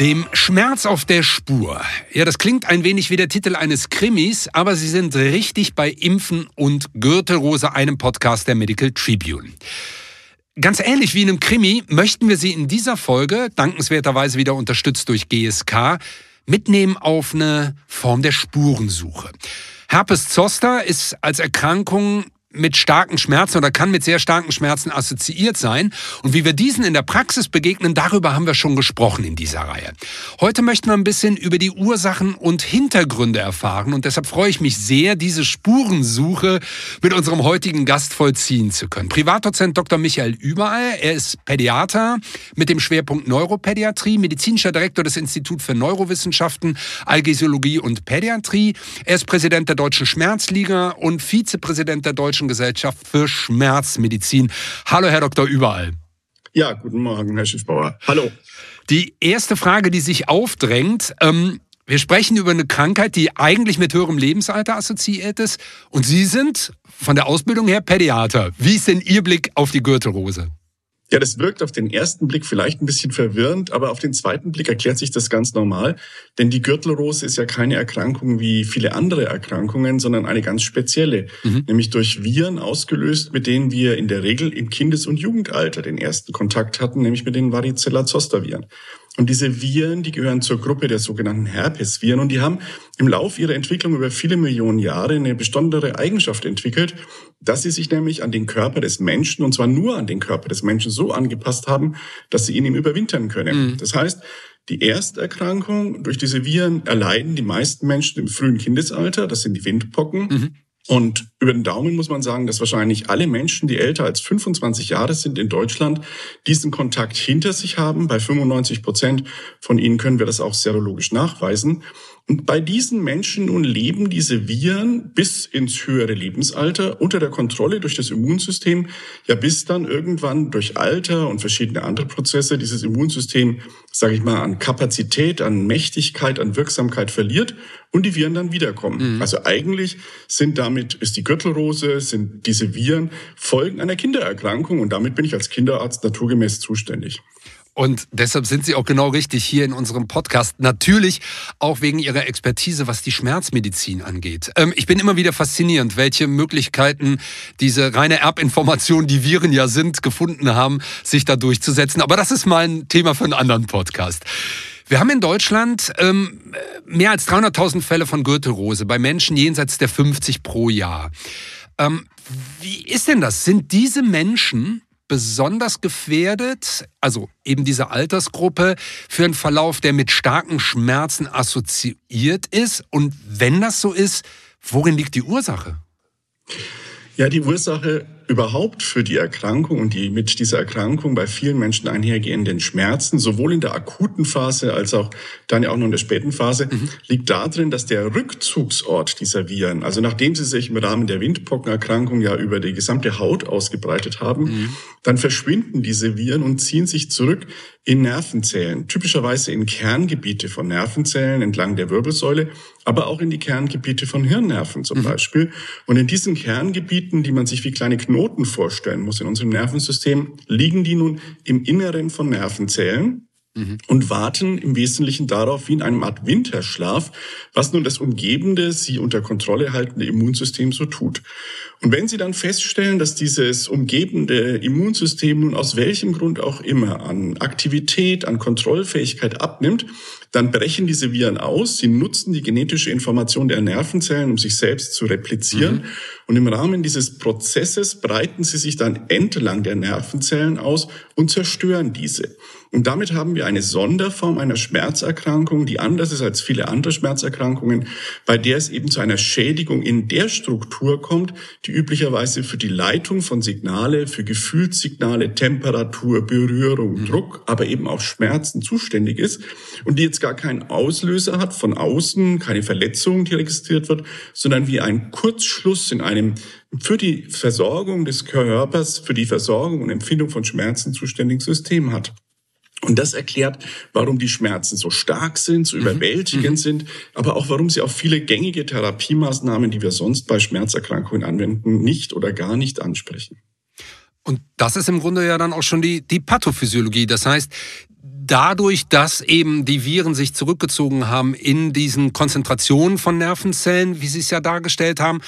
Dem Schmerz auf der Spur. Ja, das klingt ein wenig wie der Titel eines Krimis, aber Sie sind richtig bei Impfen und Gürtelrose, einem Podcast der Medical Tribune. Ganz ähnlich wie in einem Krimi möchten wir Sie in dieser Folge, dankenswerterweise wieder unterstützt durch GSK, mitnehmen auf eine Form der Spurensuche. Herpes zoster ist als Erkrankung mit starken Schmerzen oder kann mit sehr starken Schmerzen assoziiert sein. Und wie wir diesen in der Praxis begegnen, darüber haben wir schon gesprochen in dieser Reihe. Heute möchten wir ein bisschen über die Ursachen und Hintergründe erfahren und deshalb freue ich mich sehr, diese Spurensuche mit unserem heutigen Gast vollziehen zu können. Privatdozent Dr. Michael Überall, er ist Pädiater mit dem Schwerpunkt Neuropädiatrie, medizinischer Direktor des Instituts für Neurowissenschaften, Algesiologie und Pädiatrie. Er ist Präsident der Deutschen Schmerzliga und Vizepräsident der Deutschen Deutschen Gesellschaft für Schmerzmedizin. Hallo, Herr Dr. Überall. Ja, guten Morgen, Herr Schiffbauer. Hallo. Die erste Frage, die sich aufdrängt, ähm, wir sprechen über eine Krankheit, die eigentlich mit höherem Lebensalter assoziiert ist. Und Sie sind von der Ausbildung her Pädiater. Wie ist denn Ihr Blick auf die Gürtelrose? Ja, das wirkt auf den ersten Blick vielleicht ein bisschen verwirrend, aber auf den zweiten Blick erklärt sich das ganz normal. Denn die Gürtelrose ist ja keine Erkrankung wie viele andere Erkrankungen, sondern eine ganz spezielle, mhm. nämlich durch Viren ausgelöst, mit denen wir in der Regel im Kindes- und Jugendalter den ersten Kontakt hatten, nämlich mit den Varicella-Zoster-Viren. Und diese Viren, die gehören zur Gruppe der sogenannten Herpesviren und die haben im Lauf ihrer Entwicklung über viele Millionen Jahre eine besondere Eigenschaft entwickelt, dass sie sich nämlich an den Körper des Menschen, und zwar nur an den Körper des Menschen, so angepasst haben, dass sie ihn ihm überwintern können. Mhm. Das heißt, die Ersterkrankung durch diese Viren erleiden die meisten Menschen im frühen Kindesalter, das sind die Windpocken. Mhm. Und über den Daumen muss man sagen, dass wahrscheinlich alle Menschen, die älter als 25 Jahre sind in Deutschland, diesen Kontakt hinter sich haben. Bei 95 Prozent von ihnen können wir das auch serologisch nachweisen. Und bei diesen Menschen nun leben diese Viren bis ins höhere Lebensalter unter der Kontrolle durch das Immunsystem, ja bis dann irgendwann durch Alter und verschiedene andere Prozesse dieses Immunsystem, sage ich mal, an Kapazität, an Mächtigkeit, an Wirksamkeit verliert und die Viren dann wiederkommen. Mhm. Also eigentlich sind damit, ist die Gürtelrose, sind diese Viren Folgen einer Kindererkrankung und damit bin ich als Kinderarzt naturgemäß zuständig. Und deshalb sind Sie auch genau richtig hier in unserem Podcast. Natürlich auch wegen Ihrer Expertise, was die Schmerzmedizin angeht. Ähm, ich bin immer wieder faszinierend, welche Möglichkeiten diese reine Erbinformation, die Viren ja sind, gefunden haben, sich da durchzusetzen. Aber das ist mal ein Thema für einen anderen Podcast. Wir haben in Deutschland ähm, mehr als 300.000 Fälle von Gürtelrose bei Menschen jenseits der 50 pro Jahr. Ähm, wie ist denn das? Sind diese Menschen besonders gefährdet, also eben diese Altersgruppe, für einen Verlauf, der mit starken Schmerzen assoziiert ist? Und wenn das so ist, worin liegt die Ursache? Ja, die Ursache überhaupt für die Erkrankung und die mit dieser Erkrankung bei vielen Menschen einhergehenden Schmerzen, sowohl in der akuten Phase als auch dann ja auch noch in der späten Phase, mhm. liegt darin, dass der Rückzugsort dieser Viren, also nachdem sie sich im Rahmen der Windpockenerkrankung ja über die gesamte Haut ausgebreitet haben, mhm. dann verschwinden diese Viren und ziehen sich zurück in Nervenzellen, typischerweise in Kerngebiete von Nervenzellen entlang der Wirbelsäule, aber auch in die Kerngebiete von Hirnnerven zum mhm. Beispiel. Und in diesen Kerngebieten, die man sich wie kleine Knoten Knoten vorstellen muss in unserem Nervensystem, liegen die nun im Inneren von Nervenzellen mhm. und warten im Wesentlichen darauf, wie in einem Art Winterschlaf, was nun das umgebende, sie unter Kontrolle haltende Immunsystem so tut. Und wenn Sie dann feststellen, dass dieses umgebende Immunsystem nun aus welchem Grund auch immer an Aktivität, an Kontrollfähigkeit abnimmt, dann brechen diese Viren aus. Sie nutzen die genetische Information der Nervenzellen, um sich selbst zu replizieren. Mhm. Und im Rahmen dieses Prozesses breiten sie sich dann entlang der Nervenzellen aus und zerstören diese. Und damit haben wir eine Sonderform einer Schmerzerkrankung, die anders ist als viele andere Schmerzerkrankungen, bei der es eben zu einer Schädigung in der Struktur kommt, die üblicherweise für die Leitung von Signale, für Gefühlssignale, Temperatur, Berührung, mhm. Druck, aber eben auch Schmerzen zuständig ist und die jetzt gar keinen Auslöser hat von außen, keine Verletzung, die registriert wird, sondern wie ein Kurzschluss in einem für die Versorgung des Körpers, für die Versorgung und Empfindung von Schmerzen zuständigen System hat. Und das erklärt, warum die Schmerzen so stark sind, so mhm. überwältigend mhm. sind, aber auch warum sie auf viele gängige Therapiemaßnahmen, die wir sonst bei Schmerzerkrankungen anwenden, nicht oder gar nicht ansprechen. Und das ist im Grunde ja dann auch schon die, die Pathophysiologie. Das heißt, dadurch, dass eben die Viren sich zurückgezogen haben in diesen Konzentrationen von Nervenzellen, wie Sie es ja dargestellt haben,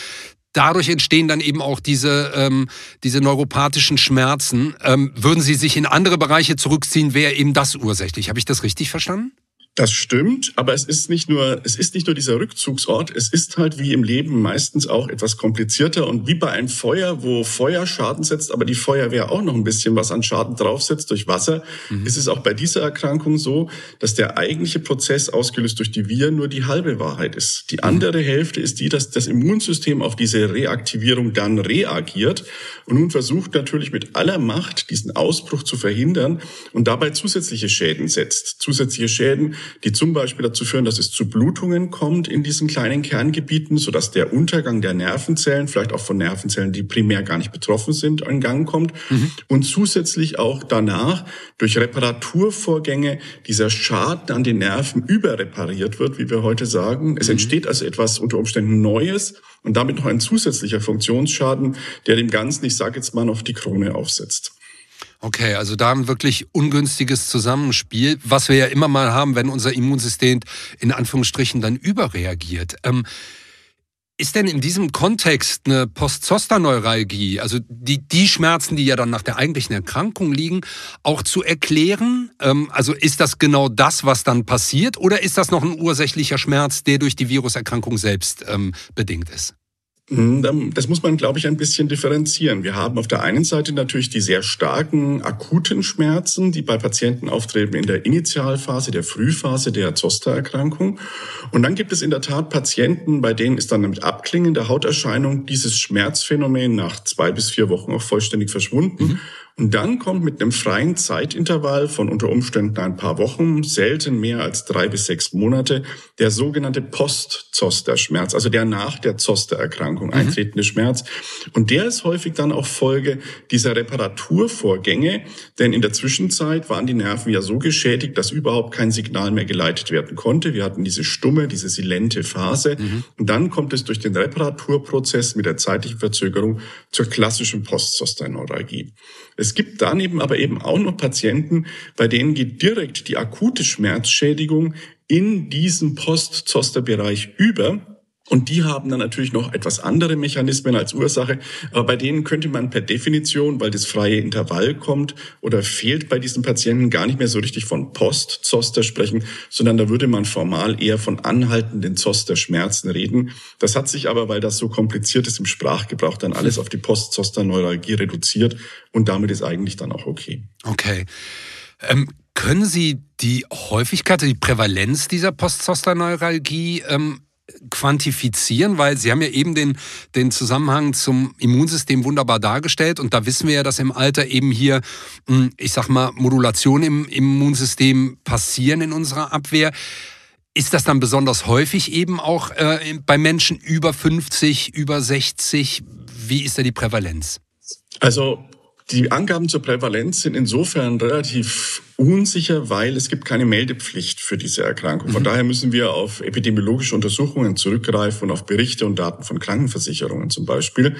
dadurch entstehen dann eben auch diese, ähm, diese neuropathischen Schmerzen. Ähm, würden Sie sich in andere Bereiche zurückziehen, wäre eben das ursächlich. Habe ich das richtig verstanden? Das stimmt, aber es ist nicht nur, es ist nicht nur dieser Rückzugsort, es ist halt wie im Leben meistens auch etwas komplizierter und wie bei einem Feuer, wo Feuer Schaden setzt, aber die Feuerwehr auch noch ein bisschen was an Schaden draufsetzt durch Wasser, mhm. ist es auch bei dieser Erkrankung so, dass der eigentliche Prozess ausgelöst durch die Viren nur die halbe Wahrheit ist. Die mhm. andere mhm. Hälfte ist die, dass das Immunsystem auf diese Reaktivierung dann reagiert und nun versucht natürlich mit aller Macht diesen Ausbruch zu verhindern und dabei zusätzliche Schäden setzt. Zusätzliche Schäden, die zum Beispiel dazu führen, dass es zu Blutungen kommt in diesen kleinen Kerngebieten, sodass der Untergang der Nervenzellen, vielleicht auch von Nervenzellen, die primär gar nicht betroffen sind, in Gang kommt. Mhm. Und zusätzlich auch danach durch Reparaturvorgänge dieser Schaden an den Nerven überrepariert wird, wie wir heute sagen. Es mhm. entsteht also etwas unter Umständen Neues und damit noch ein zusätzlicher Funktionsschaden, der dem Ganzen, ich sage jetzt mal, noch die Krone aufsetzt. Okay, also da ein wirklich ungünstiges Zusammenspiel, was wir ja immer mal haben, wenn unser Immunsystem in Anführungsstrichen dann überreagiert. Ähm, ist denn in diesem Kontext eine Postzosterneuralgie, also die, die Schmerzen, die ja dann nach der eigentlichen Erkrankung liegen, auch zu erklären? Ähm, also ist das genau das, was dann passiert, oder ist das noch ein ursächlicher Schmerz, der durch die Viruserkrankung selbst ähm, bedingt ist? Hm, das muss man, glaube ich, ein bisschen differenzieren. Wir haben auf der einen Seite natürlich die sehr starken akuten Schmerzen, die bei Patienten auftreten in der Initialphase, der Frühphase der Zostererkrankung. Und dann gibt es in der Tat Patienten, bei denen ist dann mit Abklingen der Hauterscheinung dieses Schmerzphänomen nach zwei bis vier Wochen auch vollständig verschwunden. Mhm. Und dann kommt mit einem freien Zeitintervall von unter Umständen ein paar Wochen, selten mehr als drei bis sechs Monate, der sogenannte Post-Zoster-Schmerz, also der nach der Zoster-Erkrankung mhm. eintretende Schmerz. Und der ist häufig dann auch Folge dieser Reparaturvorgänge, denn in der Zwischenzeit waren die Nerven ja so geschädigt, dass überhaupt kein Signal mehr geleitet werden konnte. Wir hatten diese stumme, diese silente Phase. Mhm. Und dann kommt es durch den Reparaturprozess mit der zeitlichen Verzögerung zur klassischen Post-Zoster-Neuralgie. Es gibt daneben aber eben auch noch Patienten, bei denen geht direkt die akute Schmerzschädigung in diesen Post-Zoster-Bereich über. Und die haben dann natürlich noch etwas andere Mechanismen als Ursache. Aber bei denen könnte man per Definition, weil das freie Intervall kommt oder fehlt bei diesen Patienten gar nicht mehr so richtig von Post-Zoster sprechen, sondern da würde man formal eher von anhaltenden Zoster-Schmerzen reden. Das hat sich aber, weil das so kompliziert ist im Sprachgebrauch, dann alles auf die Post-Zoster-Neuralgie reduziert. Und damit ist eigentlich dann auch okay. Okay. Ähm, können Sie die Häufigkeit, die Prävalenz dieser Post-Zoster-Neuralgie ähm, quantifizieren, weil Sie haben ja eben den, den Zusammenhang zum Immunsystem wunderbar dargestellt und da wissen wir ja, dass im Alter eben hier, hm, ich sag mal, Modulation im Immunsystem passieren in unserer Abwehr. Ist das dann besonders häufig eben auch äh, bei Menschen über 50, über 60? Wie ist da die Prävalenz? Also die Angaben zur Prävalenz sind insofern relativ unsicher, weil es gibt keine Meldepflicht für diese Erkrankung. Von mhm. daher müssen wir auf epidemiologische Untersuchungen zurückgreifen und auf Berichte und Daten von Krankenversicherungen zum Beispiel.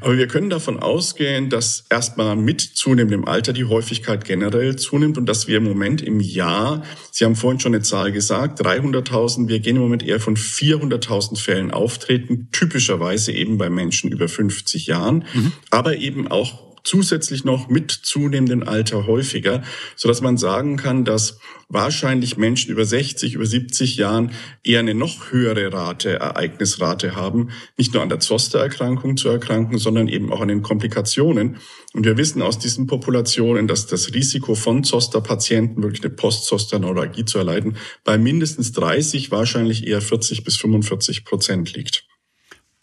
Aber wir können davon ausgehen, dass erstmal mit zunehmendem Alter die Häufigkeit generell zunimmt und dass wir im Moment im Jahr, Sie haben vorhin schon eine Zahl gesagt, 300.000, wir gehen im Moment eher von 400.000 Fällen auftreten, typischerweise eben bei Menschen über 50 Jahren, mhm. aber eben auch zusätzlich noch mit zunehmendem Alter häufiger, so dass man sagen kann, dass wahrscheinlich Menschen über 60, über 70 Jahren eher eine noch höhere Rate, Ereignisrate haben, nicht nur an der Zostererkrankung zu erkranken, sondern eben auch an den Komplikationen. Und wir wissen aus diesen Populationen, dass das Risiko von Zosterpatienten wirklich eine Post-Zoster-Neuralgie zu erleiden bei mindestens 30, wahrscheinlich eher 40 bis 45 Prozent liegt.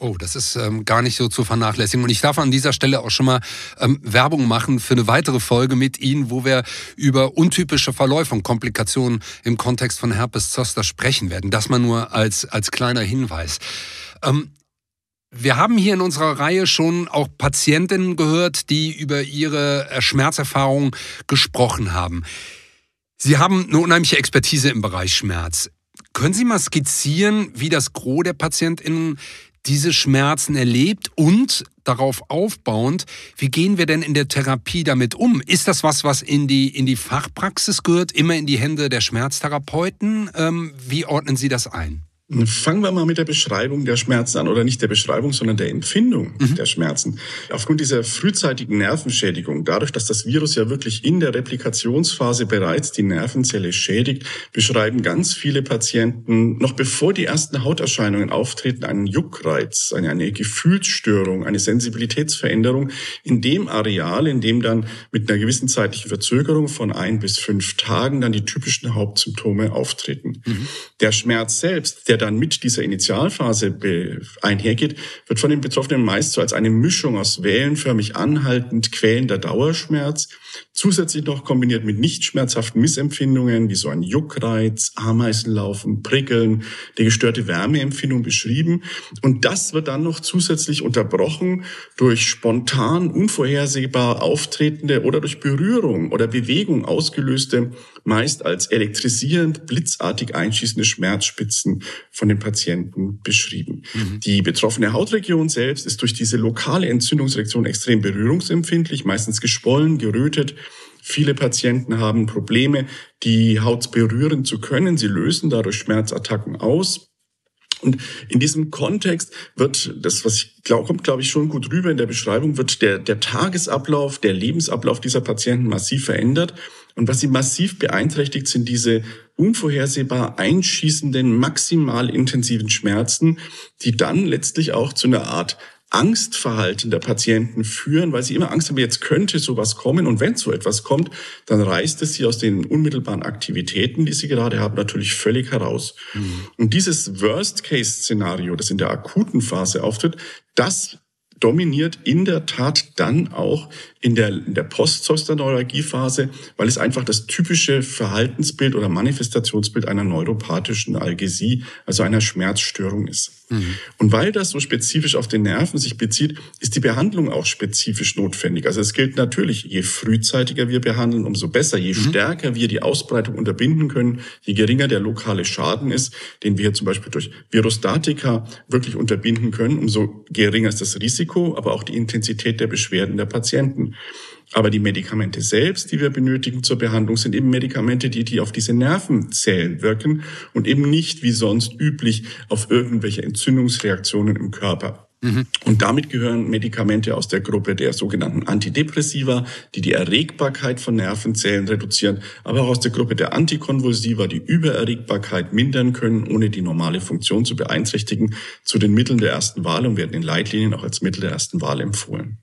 Oh, das ist ähm, gar nicht so zu vernachlässigen. Und ich darf an dieser Stelle auch schon mal ähm, Werbung machen für eine weitere Folge mit Ihnen, wo wir über untypische Verläufe und Komplikationen im Kontext von Herpes Zoster sprechen werden. Das mal nur als, als kleiner Hinweis. Ähm, wir haben hier in unserer Reihe schon auch Patientinnen gehört, die über ihre äh, Schmerzerfahrung gesprochen haben. Sie haben eine unheimliche Expertise im Bereich Schmerz. Können Sie mal skizzieren, wie das Gros der PatientInnen diese Schmerzen erlebt und darauf aufbauend, wie gehen wir denn in der Therapie damit um? Ist das was, was in die, in die Fachpraxis gehört, immer in die Hände der Schmerztherapeuten? Ähm, wie ordnen Sie das ein? Fangen wir mal mit der Beschreibung der Schmerzen an oder nicht der Beschreibung, sondern der Empfindung mhm. der Schmerzen. Aufgrund dieser frühzeitigen Nervenschädigung, dadurch, dass das Virus ja wirklich in der Replikationsphase bereits die Nervenzelle schädigt, beschreiben ganz viele Patienten noch bevor die ersten Hauterscheinungen auftreten einen Juckreiz, eine, eine Gefühlsstörung, eine Sensibilitätsveränderung in dem Areal, in dem dann mit einer gewissen zeitlichen Verzögerung von ein bis fünf Tagen dann die typischen Hauptsymptome auftreten. Mhm. Der Schmerz selbst, der dann mit dieser Initialphase einhergeht, wird von den Betroffenen meist so als eine Mischung aus wellenförmig anhaltend quälender Dauerschmerz, zusätzlich noch kombiniert mit nicht schmerzhaften Missempfindungen wie so ein Juckreiz, Ameisenlaufen, Prickeln, die gestörte Wärmeempfindung beschrieben. Und das wird dann noch zusätzlich unterbrochen durch spontan, unvorhersehbar auftretende oder durch Berührung oder Bewegung ausgelöste, meist als elektrisierend, blitzartig einschießende Schmerzspitzen von den Patienten beschrieben. Mhm. Die betroffene Hautregion selbst ist durch diese lokale Entzündungsreaktion extrem berührungsempfindlich, meistens geschwollen, gerötet. Viele Patienten haben Probleme, die Haut berühren zu können. Sie lösen dadurch Schmerzattacken aus. Und in diesem Kontext wird das, was ich glaube, kommt, glaube ich, schon gut rüber in der Beschreibung, wird der, der Tagesablauf, der Lebensablauf dieser Patienten massiv verändert. Und was sie massiv beeinträchtigt, sind diese unvorhersehbar einschießenden, maximal intensiven Schmerzen, die dann letztlich auch zu einer Art Angstverhalten der Patienten führen, weil sie immer Angst haben, jetzt könnte sowas kommen. Und wenn so etwas kommt, dann reißt es sie aus den unmittelbaren Aktivitäten, die sie gerade haben, natürlich völlig heraus. Mhm. Und dieses Worst-Case-Szenario, das in der akuten Phase auftritt, das dominiert in der Tat dann auch in der, in der Postzosterneuralgiephase, weil es einfach das typische Verhaltensbild oder Manifestationsbild einer neuropathischen Algesie, also einer Schmerzstörung ist. Mhm. Und weil das so spezifisch auf den Nerven sich bezieht, ist die Behandlung auch spezifisch notwendig. Also es gilt natürlich, je frühzeitiger wir behandeln, umso besser. Je mhm. stärker wir die Ausbreitung unterbinden können, je geringer der lokale Schaden ist, den wir zum Beispiel durch Virostatika wirklich unterbinden können, umso geringer ist das Risiko, aber auch die Intensität der Beschwerden der Patienten. Aber die Medikamente selbst, die wir benötigen zur Behandlung, sind eben Medikamente, die, die auf diese Nervenzellen wirken und eben nicht wie sonst üblich auf irgendwelche Entzündungsreaktionen im Körper. Mhm. Und damit gehören Medikamente aus der Gruppe der sogenannten Antidepressiva, die die Erregbarkeit von Nervenzellen reduzieren, aber auch aus der Gruppe der Antikonvulsiva, die Übererregbarkeit mindern können, ohne die normale Funktion zu beeinträchtigen, zu den Mitteln der ersten Wahl und werden in Leitlinien auch als Mittel der ersten Wahl empfohlen.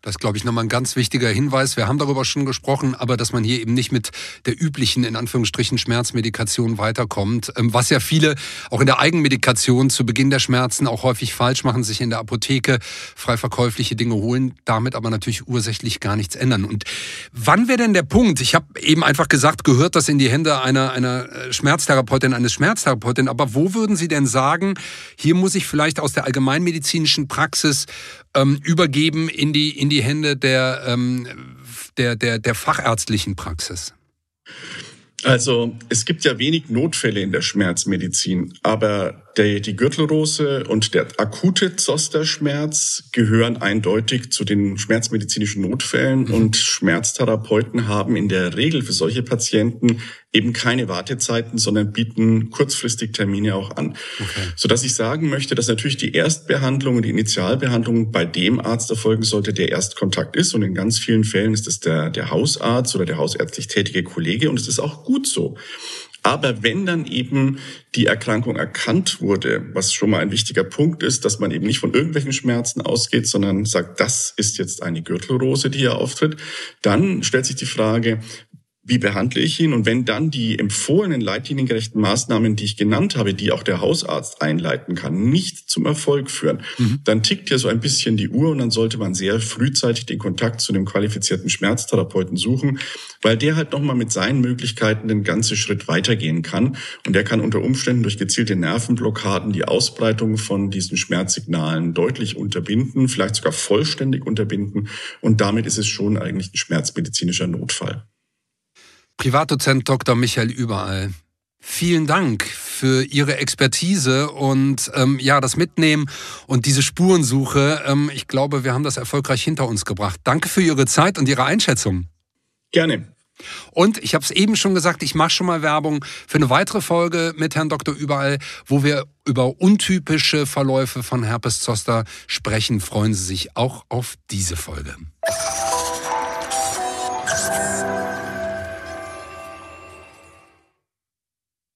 Das ist, glaube ich, nochmal ein ganz wichtiger Hinweis. Wir haben darüber schon gesprochen, aber dass man hier eben nicht mit der üblichen, in Anführungsstrichen, Schmerzmedikation weiterkommt. Ähm, was ja viele auch in der Eigenmedikation zu Beginn der Schmerzen auch häufig falsch machen, sich in der Apotheke frei verkäufliche Dinge holen, damit aber natürlich ursächlich gar nichts ändern. Und wann wäre denn der Punkt? Ich habe eben einfach gesagt, gehört das in die Hände einer, einer äh, Schmerztherapeutin, eines Schmerztherapeutin. Aber wo würden Sie denn sagen, hier muss ich vielleicht aus der allgemeinmedizinischen Praxis ähm, übergeben in die, in die Hände der, ähm, der, der, der fachärztlichen Praxis? Also es gibt ja wenig Notfälle in der Schmerzmedizin, aber der, die Gürtelrose und der akute Zosterschmerz gehören eindeutig zu den schmerzmedizinischen Notfällen mhm. und Schmerztherapeuten haben in der Regel für solche Patienten eben keine Wartezeiten, sondern bieten kurzfristig Termine auch an. Okay. Sodass ich sagen möchte, dass natürlich die Erstbehandlung und die Initialbehandlung bei dem Arzt erfolgen sollte, der Erstkontakt ist. Und in ganz vielen Fällen ist es der, der Hausarzt oder der hausärztlich tätige Kollege. Und es ist auch gut so. Aber wenn dann eben die Erkrankung erkannt wurde, was schon mal ein wichtiger Punkt ist, dass man eben nicht von irgendwelchen Schmerzen ausgeht, sondern sagt, das ist jetzt eine Gürtelrose, die hier auftritt, dann stellt sich die Frage, wie behandle ich ihn? Und wenn dann die empfohlenen leitliniengerechten Maßnahmen, die ich genannt habe, die auch der Hausarzt einleiten kann, nicht zum Erfolg führen, mhm. dann tickt ja so ein bisschen die Uhr und dann sollte man sehr frühzeitig den Kontakt zu einem qualifizierten Schmerztherapeuten suchen, weil der halt nochmal mit seinen Möglichkeiten den ganzen Schritt weitergehen kann. Und der kann unter Umständen durch gezielte Nervenblockaden die Ausbreitung von diesen Schmerzsignalen deutlich unterbinden, vielleicht sogar vollständig unterbinden. Und damit ist es schon eigentlich ein schmerzmedizinischer Notfall. Privatdozent Dr. Michael Überall. Vielen Dank für Ihre Expertise und ähm, ja, das Mitnehmen und diese Spurensuche. Ähm, ich glaube, wir haben das erfolgreich hinter uns gebracht. Danke für Ihre Zeit und Ihre Einschätzung. Gerne. Und ich habe es eben schon gesagt, ich mache schon mal Werbung für eine weitere Folge mit Herrn Dr. Überall, wo wir über untypische Verläufe von Herpes Zoster sprechen. Freuen Sie sich auch auf diese Folge.